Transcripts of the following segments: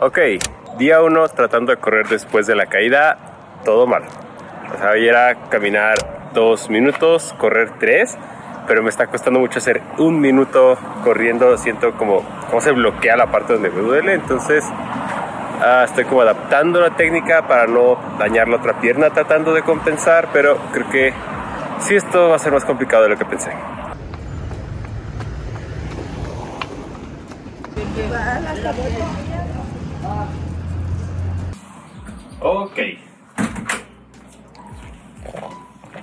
Ok, día uno tratando de correr después de la caída, todo mal. O sea, hoy era caminar dos minutos, correr tres, pero me está costando mucho hacer un minuto corriendo. Siento como se bloquea la parte donde me duele, entonces ah, estoy como adaptando la técnica para no dañar la otra pierna, tratando de compensar, pero creo que sí esto va a ser más complicado de lo que pensé. Ok.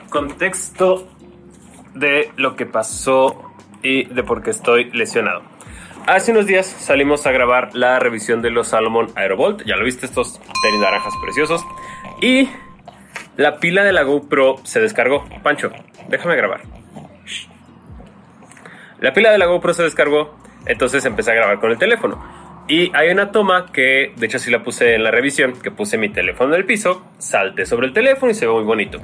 Contexto de lo que pasó y de por qué estoy lesionado. Hace unos días salimos a grabar la revisión de los Salomon Aerovolt. Ya lo viste, estos tenis naranjas preciosos. Y la pila de la GoPro se descargó. Pancho, déjame grabar. La pila de la GoPro se descargó, entonces empecé a grabar con el teléfono. Y hay una toma que, de hecho, sí la puse en la revisión, que puse mi teléfono en el piso, salté sobre el teléfono y se ve muy bonito.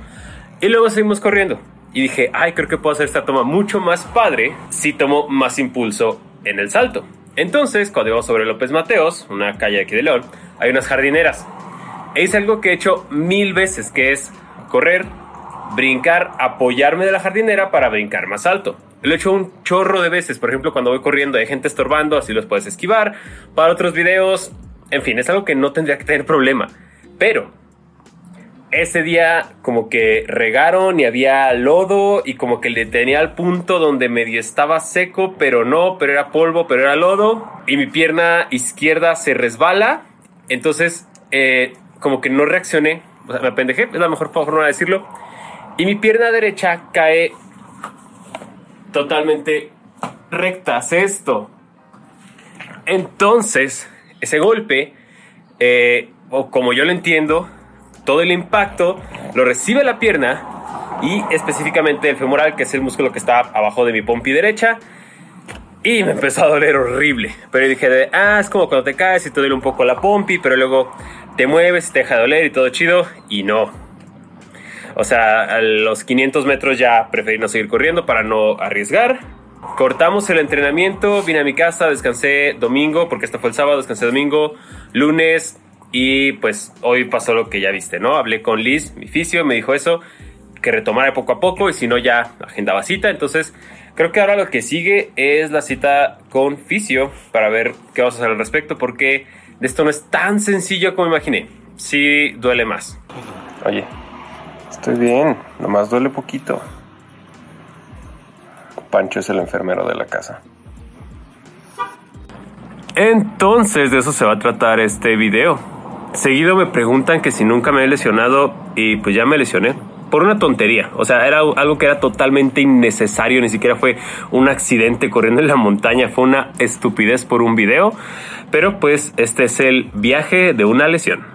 Y luego seguimos corriendo. Y dije, ay, creo que puedo hacer esta toma mucho más padre si tomo más impulso en el salto. Entonces, cuando íbamos sobre López Mateos, una calle aquí de León, hay unas jardineras. E hice algo que he hecho mil veces, que es correr, brincar, apoyarme de la jardinera para brincar más alto. Lo he hecho un chorro de veces. Por ejemplo, cuando voy corriendo hay gente estorbando, así los puedes esquivar. Para otros videos, en fin, es algo que no tendría que tener problema. Pero ese día como que regaron y había lodo y como que le tenía al punto donde medio estaba seco, pero no, pero era polvo, pero era lodo. Y mi pierna izquierda se resbala. Entonces, eh, como que no reaccioné. O sea, me apendejé, es la mejor forma de decirlo. Y mi pierna derecha cae totalmente rectas esto. Entonces, ese golpe, eh, o como yo lo entiendo, todo el impacto lo recibe la pierna y específicamente el femoral, que es el músculo que está abajo de mi pompi derecha. Y me empezó a doler horrible. Pero dije, de, ah, es como cuando te caes y te duele un poco la pompi, pero luego te mueves, te deja de doler y todo chido. Y no, o sea, a los 500 metros ya preferí no seguir corriendo para no arriesgar. Cortamos el entrenamiento, vine a mi casa, descansé domingo, porque esto fue el sábado, descansé domingo, lunes y pues hoy pasó lo que ya viste, ¿no? Hablé con Liz, mi fisio, me dijo eso, que retomara poco a poco y si no ya agendaba cita. Entonces creo que ahora lo que sigue es la cita con fisio para ver qué vamos a hacer al respecto, porque de esto no es tan sencillo como imaginé. Sí duele más. Oye, Estoy bien, nomás duele poquito. Pancho es el enfermero de la casa. Entonces de eso se va a tratar este video. Seguido me preguntan que si nunca me he lesionado y pues ya me lesioné. Por una tontería, o sea, era algo que era totalmente innecesario, ni siquiera fue un accidente corriendo en la montaña, fue una estupidez por un video, pero pues este es el viaje de una lesión.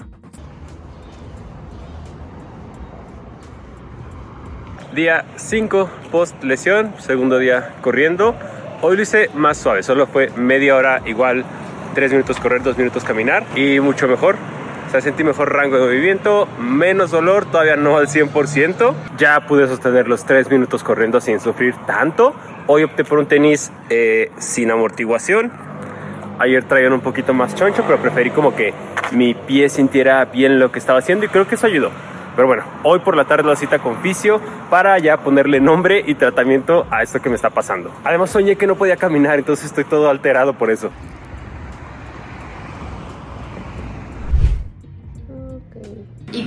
Día 5 post lesión, segundo día corriendo. Hoy lo hice más suave, solo fue media hora igual, 3 minutos correr, 2 minutos caminar y mucho mejor. O sea, sentí mejor rango de movimiento, menos dolor, todavía no al 100%. Ya pude sostener los 3 minutos corriendo sin sufrir tanto. Hoy opté por un tenis eh, sin amortiguación. Ayer traían un poquito más choncho, pero preferí como que mi pie sintiera bien lo que estaba haciendo y creo que eso ayudó. Pero bueno, hoy por la tarde la cita con fisio para ya ponerle nombre y tratamiento a esto que me está pasando. Además soñé que no podía caminar, entonces estoy todo alterado por eso.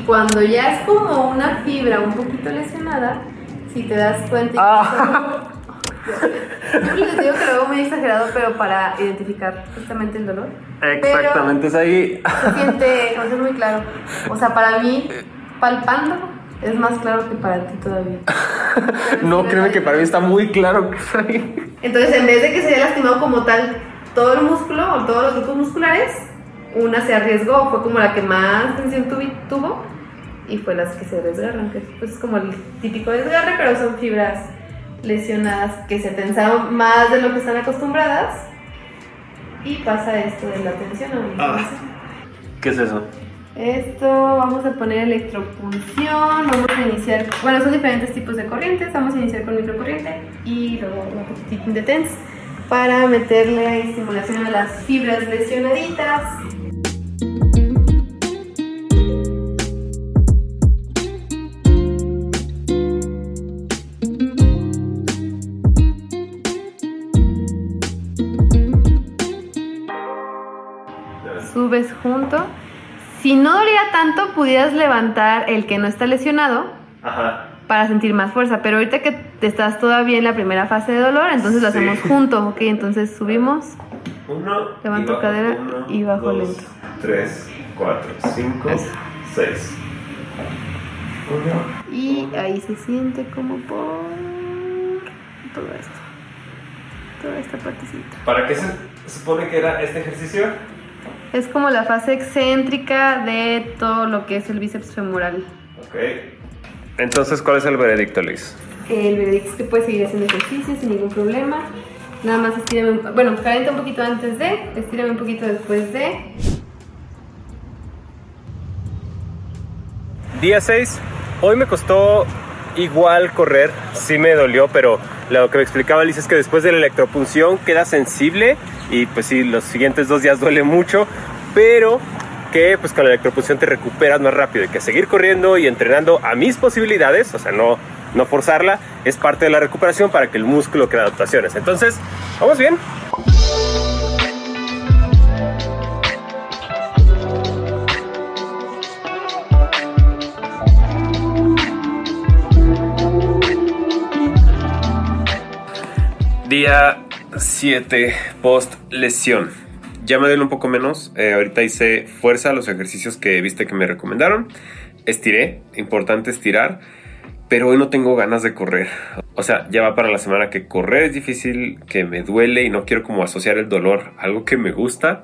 Cuando ya es como una fibra un poquito lesionada, si te das cuenta... Ah. Yo les digo que lo hago muy exagerado, pero para identificar justamente el dolor. Exactamente, es ahí. Se siente, no es muy claro. O sea, para mí palpando es más claro que para ti todavía. no, créeme que para mí está muy claro que está ahí. Entonces, en vez de que se haya lastimado como tal todo el músculo o todos los grupos musculares, una se arriesgó, fue como la que más tensión tuvo y fue las que se desgarran, que pues, es como el típico desgarre, pero son fibras lesionadas que se tensaron más de lo que están acostumbradas y pasa esto de la tensión Ah. ¿Qué es eso? Esto vamos a poner electropunción, vamos a iniciar, bueno, son diferentes tipos de corrientes, vamos a iniciar con microcorriente y luego un poquitín de TENS para meterle estimulación a las fibras lesionaditas. Si no doliera tanto, pudieras levantar el que no está lesionado Ajá. para sentir más fuerza. Pero ahorita que te estás todavía en la primera fase de dolor, entonces lo Sí. hacemos junto, ¿ok? Entonces subimos, Uno. Levanto cadera y bajo dos, lento. Tres, cuatro, cinco, Eso. seis. Uno. y ahí se siente como por todo esto. Toda esta partecita. ¿Para qué se supone que era este ejercicio? Es como la fase excéntrica de todo lo que es el bíceps femoral. Ok. Entonces, ¿cuál es el veredicto, Liz? El veredicto es que puedes seguir haciendo ejercicio sin ningún problema. Nada más estírame, un- bueno, calienta un poquito antes de, estírame un poquito después de. Día 6. Hoy me costó igual correr. Sí me dolió, pero lo que me explicaba Liz es que después de la electropunción queda sensible y pues sí, los siguientes dos días duele mucho, pero que pues con la electropunción te recuperas más rápido y que seguir corriendo y entrenando a mis posibilidades, o sea, no, no forzarla, es parte de la recuperación para que el músculo cree adaptaciones. Entonces, vamos bien. Día 7 post lesión. Ya me duele un poco menos. eh, ahorita hice fuerza los ejercicios que viste que me recomendaron. Estiré, importante estirar. Pero hoy no tengo ganas de correr. O sea, ya va para la semana que correr es difícil, que me duele y no quiero como asociar el dolor a algo que me gusta.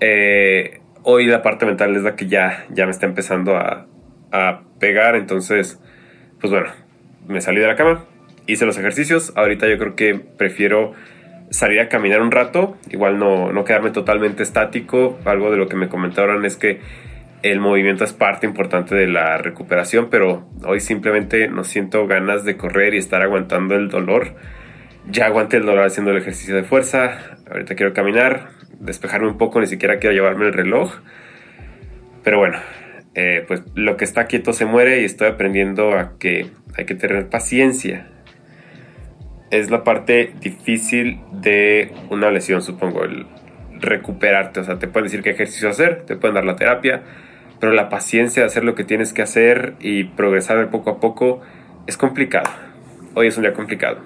Eh, hoy la parte mental es la que ya, ya me está empezando a, a pegar. Entonces, pues bueno, me salí de la cama, hice los ejercicios. Ahorita yo creo que prefiero salir a caminar un rato, igual no, no quedarme totalmente estático. Algo de lo que me comentaron es que el movimiento es parte importante de la recuperación, pero hoy simplemente no siento ganas de correr y estar aguantando el dolor. Ya aguanté el dolor haciendo el ejercicio de fuerza. Ahorita quiero caminar, despejarme un poco, ni siquiera quiero llevarme el reloj. Pero bueno, eh, pues lo que está quieto se muere y estoy aprendiendo a que hay que tener paciencia. Es la parte difícil de una lesión, supongo, el recuperarte. O sea, te pueden decir qué ejercicio hacer, te pueden dar la terapia, pero la paciencia de hacer lo que tienes que hacer y progresar poco a poco es complicado. Hoy es un día complicado.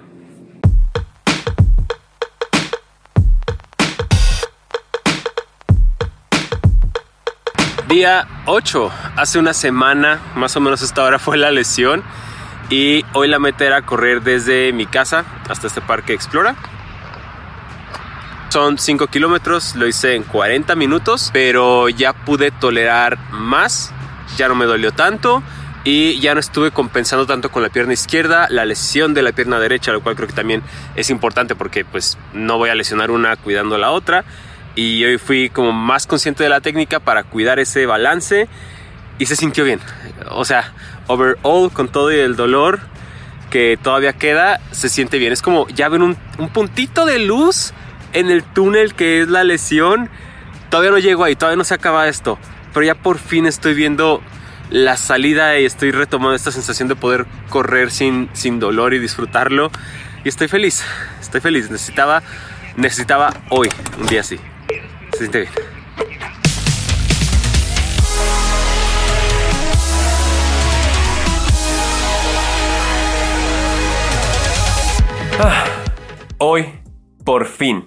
Día 8. Hace una semana, más o menos esta hora fue la lesión. Y hoy la meta era correr desde mi casa hasta este parque Explora. Son 5 kilómetros, lo hice en 40 minutos, pero ya pude tolerar más, ya no me dolió tanto y ya no estuve compensando tanto con la pierna izquierda, la lesión de la pierna derecha, lo cual creo que también es importante porque pues no voy a lesionar una cuidando la otra y hoy fui como más consciente de la técnica para cuidar ese balance y se sintió bien. O sea, overall con todo y el dolor que todavía queda, se siente bien. Es como ya ven un, un puntito de luz en el túnel que es la lesión. Todavía no llego ahí, todavía no se acaba esto. Pero ya por fin estoy viendo la salida y estoy retomando esta sensación de poder correr sin, sin dolor y disfrutarlo. Y estoy feliz, estoy feliz. Necesitaba, necesitaba hoy un día así. Se siente bien. Hoy, por fin,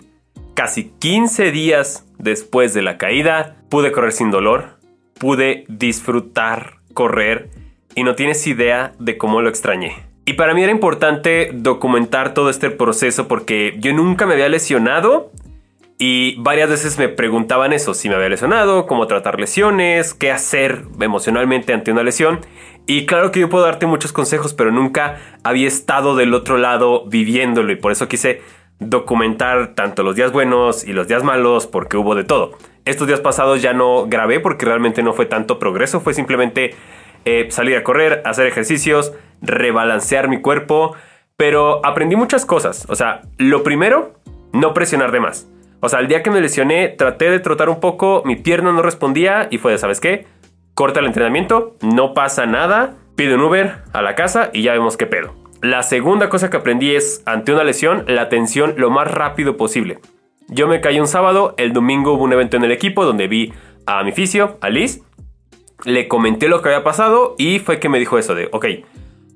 casi 15 días después de la caída, pude correr sin dolor, pude disfrutar correr y no tienes idea de cómo lo extrañé. Y para mí era importante documentar todo este proceso porque yo nunca me había lesionado y varias veces me preguntaban eso, si me había lesionado, cómo tratar lesiones, qué hacer emocionalmente ante una lesión. Y claro que yo puedo darte muchos consejos, pero nunca había estado del otro lado viviéndolo y por eso quise documentar tanto los días buenos y los días malos porque hubo de todo. Estos días pasados ya no grabé porque realmente no fue tanto progreso, fue simplemente eh, salir a correr, hacer ejercicios, rebalancear mi cuerpo, pero aprendí muchas cosas. O sea, lo primero, no presionar de más. O sea, el día que me lesioné, traté de trotar un poco, mi pierna no respondía y fue de, ¿sabes qué? Corta el entrenamiento, no pasa nada, pide un Uber a la casa y ya vemos qué pedo. La segunda cosa que aprendí es, ante una lesión, la atención lo más rápido posible. Yo me caí un sábado, el domingo hubo un evento en el equipo donde vi a mi fisio, a Liz, le comenté lo que había pasado y fue que me dijo eso de, ok,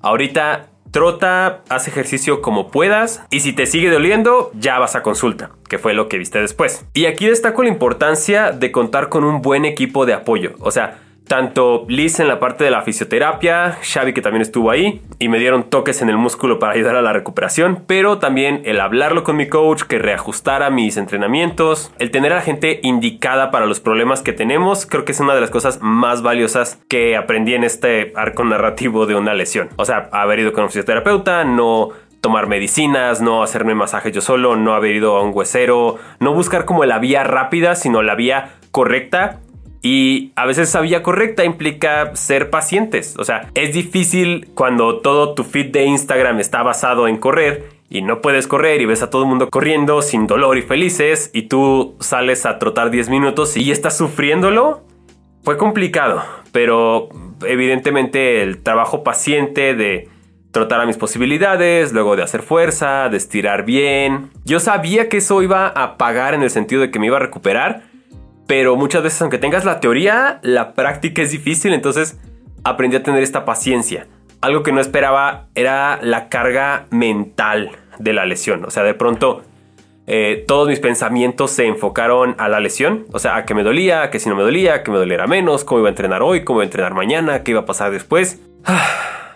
ahorita trota, haz ejercicio como puedas y si te sigue doliendo, ya vas a consulta, que fue lo que viste después. Y aquí destaco la importancia de contar con un buen equipo de apoyo, o sea, tanto Liz en la parte de la fisioterapia, Xavi que también estuvo ahí y me dieron toques en el músculo para ayudar a la recuperación, pero también el hablarlo con mi coach, que reajustara mis entrenamientos, el tener a la gente indicada para los problemas que tenemos, creo que es una de las cosas más valiosas que aprendí en este arco narrativo de una lesión. O sea, haber ido con un fisioterapeuta, no tomar medicinas, no hacerme masajes yo solo, no haber ido a un huesero, no buscar como la vía rápida, sino la vía correcta y a veces esa vía correcta implica ser pacientes. O sea, es difícil cuando todo tu feed de Instagram está basado en correr y no puedes correr y ves a todo el mundo corriendo sin dolor y felices y tú sales a trotar 10 minutos y estás sufriéndolo. Fue complicado, pero evidentemente el trabajo paciente de trotar a mis posibilidades, luego de hacer fuerza, de estirar bien. Yo sabía que eso iba a pagar en el sentido de que me iba a recuperar, pero muchas veces aunque tengas la teoría, la práctica es difícil, entonces aprendí a tener esta paciencia. Algo que no esperaba era la carga mental de la lesión. O sea, de pronto eh, todos mis pensamientos se enfocaron a la lesión. O sea, a que me dolía, a que si no me dolía, a que me doliera menos, cómo iba a entrenar hoy, cómo iba a entrenar mañana, qué iba a pasar después.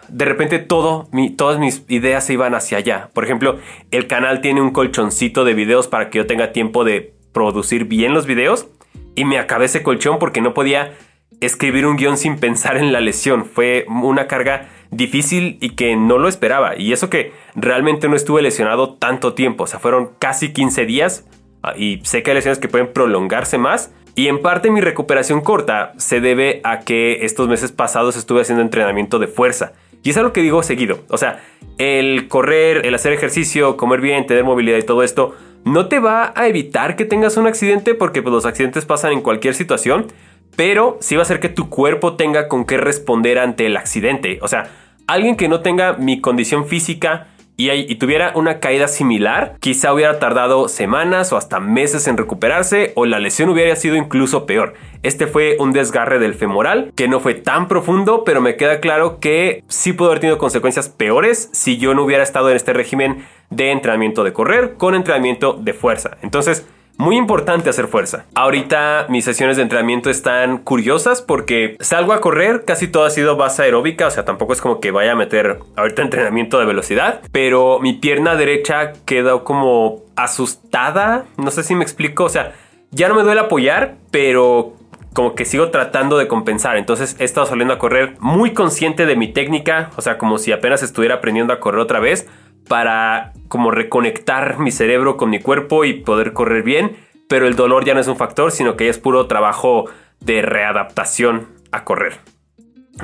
De repente todo, todas mis ideas se iban hacia allá. Por ejemplo, el canal tiene un colchoncito de videos para que yo tenga tiempo de producir bien los videos y me acabé ese colchón porque no podía escribir un guion sin pensar en la lesión. Fue una carga difícil y que no lo esperaba. Y eso que realmente no estuve lesionado tanto tiempo. O sea, fueron casi 15 días. Ah, y sé que hay lesiones que pueden prolongarse más. Y en parte mi recuperación corta se debe a que estos meses pasados estuve haciendo entrenamiento de fuerza. Y es algo que digo seguido. O sea, el correr, el hacer ejercicio, comer bien, tener movilidad y todo esto no te va a evitar que tengas un accidente porque pues, los accidentes pasan en cualquier situación, pero sí va a hacer que tu cuerpo tenga con qué responder ante el accidente. O sea, alguien que no tenga mi condición física y, tuviera una caída similar, quizá hubiera tardado semanas o hasta meses en recuperarse o la lesión hubiera sido incluso peor. Este fue un desgarre del femoral que no fue tan profundo, pero me queda claro que sí pudo haber tenido consecuencias peores si yo no hubiera estado en este régimen de entrenamiento de correr con entrenamiento de fuerza. Entonces, muy importante hacer fuerza. Ahorita mis sesiones de entrenamiento están curiosas porque salgo a correr, casi todo ha sido base aeróbica, o sea, tampoco es como que vaya a meter ahorita entrenamiento de velocidad, pero mi pierna derecha quedó como asustada, no sé si me explico, o sea, ya no me duele apoyar, pero como que sigo tratando de compensar. Entonces he estado saliendo a correr muy consciente de mi técnica, o sea, como si apenas estuviera aprendiendo a correr otra vez para como reconectar mi cerebro con mi cuerpo y poder correr bien, pero el dolor ya no es un factor, sino que es puro trabajo de readaptación a correr.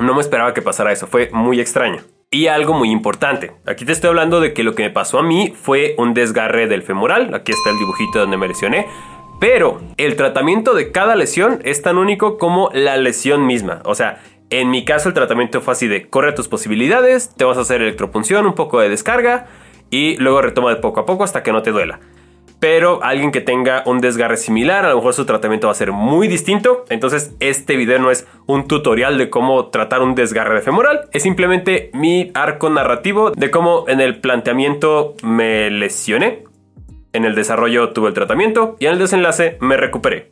No me esperaba que pasara eso, fue muy extraño. Y algo muy importante, aquí te estoy hablando de que lo que me pasó a mí fue un desgarre del femoral, aquí está el dibujito donde me lesioné, pero el tratamiento de cada lesión es tan único como la lesión misma, o sea, en mi caso el tratamiento fue así de corre tus posibilidades, te vas a hacer electropunción, un poco de descarga y luego retoma de poco a poco hasta que no te duela. Pero alguien que tenga un desgarre similar, a lo mejor su tratamiento va a ser muy distinto. Entonces este video no es un tutorial de cómo tratar un desgarre de femoral, es simplemente mi arco narrativo de cómo en el planteamiento me lesioné, en el desarrollo tuve el tratamiento y en el desenlace me recuperé.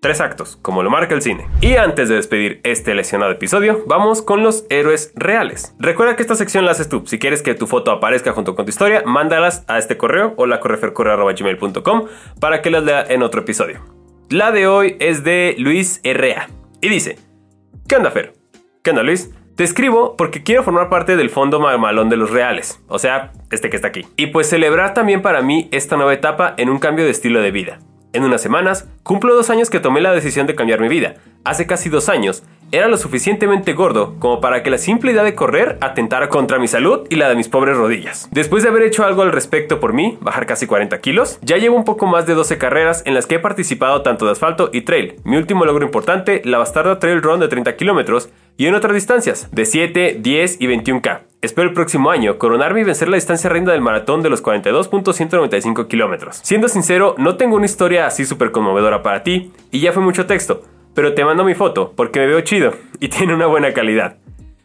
Tres actos, como lo marca el cine. Y antes de despedir este lesionado episodio, vamos con los héroes reales. Recuerda que esta sección la haces tú. Si quieres que tu foto aparezca junto con tu historia, mándalas a este correo o la correfercorreo.gmail.com para que las lea en otro episodio. La de hoy es de Luis R.A. y dice: ¿Qué onda, Fer? ¿Qué onda, Luis? Te escribo porque quiero formar parte del fondo mamalón de los reales, o sea, este que está aquí. Y pues celebrar también para mí esta nueva etapa en un cambio de estilo de vida. En unas semanas, cumplo dos años que tomé la decisión de cambiar mi vida. Hace casi dos años, era lo suficientemente gordo como para que la simple idea de correr atentara contra mi salud y la de mis pobres rodillas. Después de haber hecho algo al respecto por mí, bajar casi 40 kilos, ya llevo un poco más de 12 carreras en las que he participado tanto de asfalto y trail. Mi último logro importante, la bastarda Trail Run de 30 kilómetros, y en otras distancias, de 7, 10 y 21K. Espero el próximo año coronarme y vencer la distancia reina del maratón de los 42.195 kilómetros. Siendo sincero, no tengo una historia así súper conmovedora para ti, y ya fue mucho texto, pero te mando mi foto porque me veo chido y tiene una buena calidad.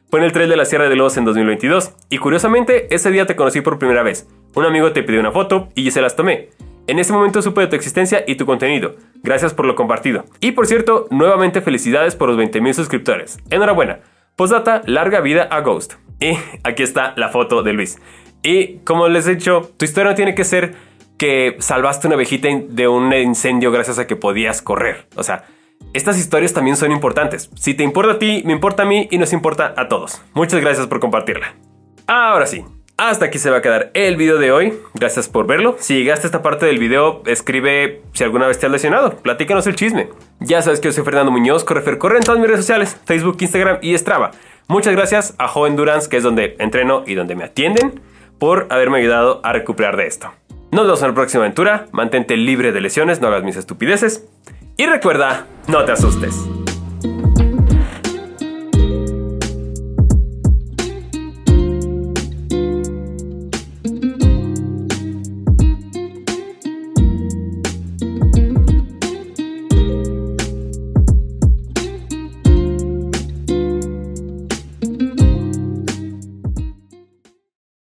Fue en el trail de la Sierra de Lobos en 2022, y curiosamente ese día te conocí por primera vez. Un amigo te pidió una foto y se las tomé. En ese momento supe de tu existencia y tu contenido. Gracias por lo compartido. Y por cierto, nuevamente felicidades por los 20.000 suscriptores. Enhorabuena. Postdata, larga vida a Ghost. Y aquí está la foto de Luis. Y como les he dicho, tu historia no tiene que ser que salvaste una abejita de un incendio gracias a que podías correr. O sea, estas historias también son importantes. Si te importa a ti, me importa a mí y nos importa a todos. Muchas gracias por compartirla. Ahora sí, hasta aquí se va a quedar el video de hoy. Gracias por verlo. Si llegaste a esta parte del video, escribe si alguna vez te has lesionado. Platícanos el chisme. Ya sabes que yo soy Fernando Muñoz, Correfer Corre en todas mis redes sociales, Facebook, Instagram y Strava. Muchas gracias a Joven Durance, que es donde entreno y donde me atienden, por haberme ayudado a recuperar de esto. Nos vemos en la próxima aventura. Mantente libre de lesiones, no hagas mis estupideces. Y recuerda, no te asustes.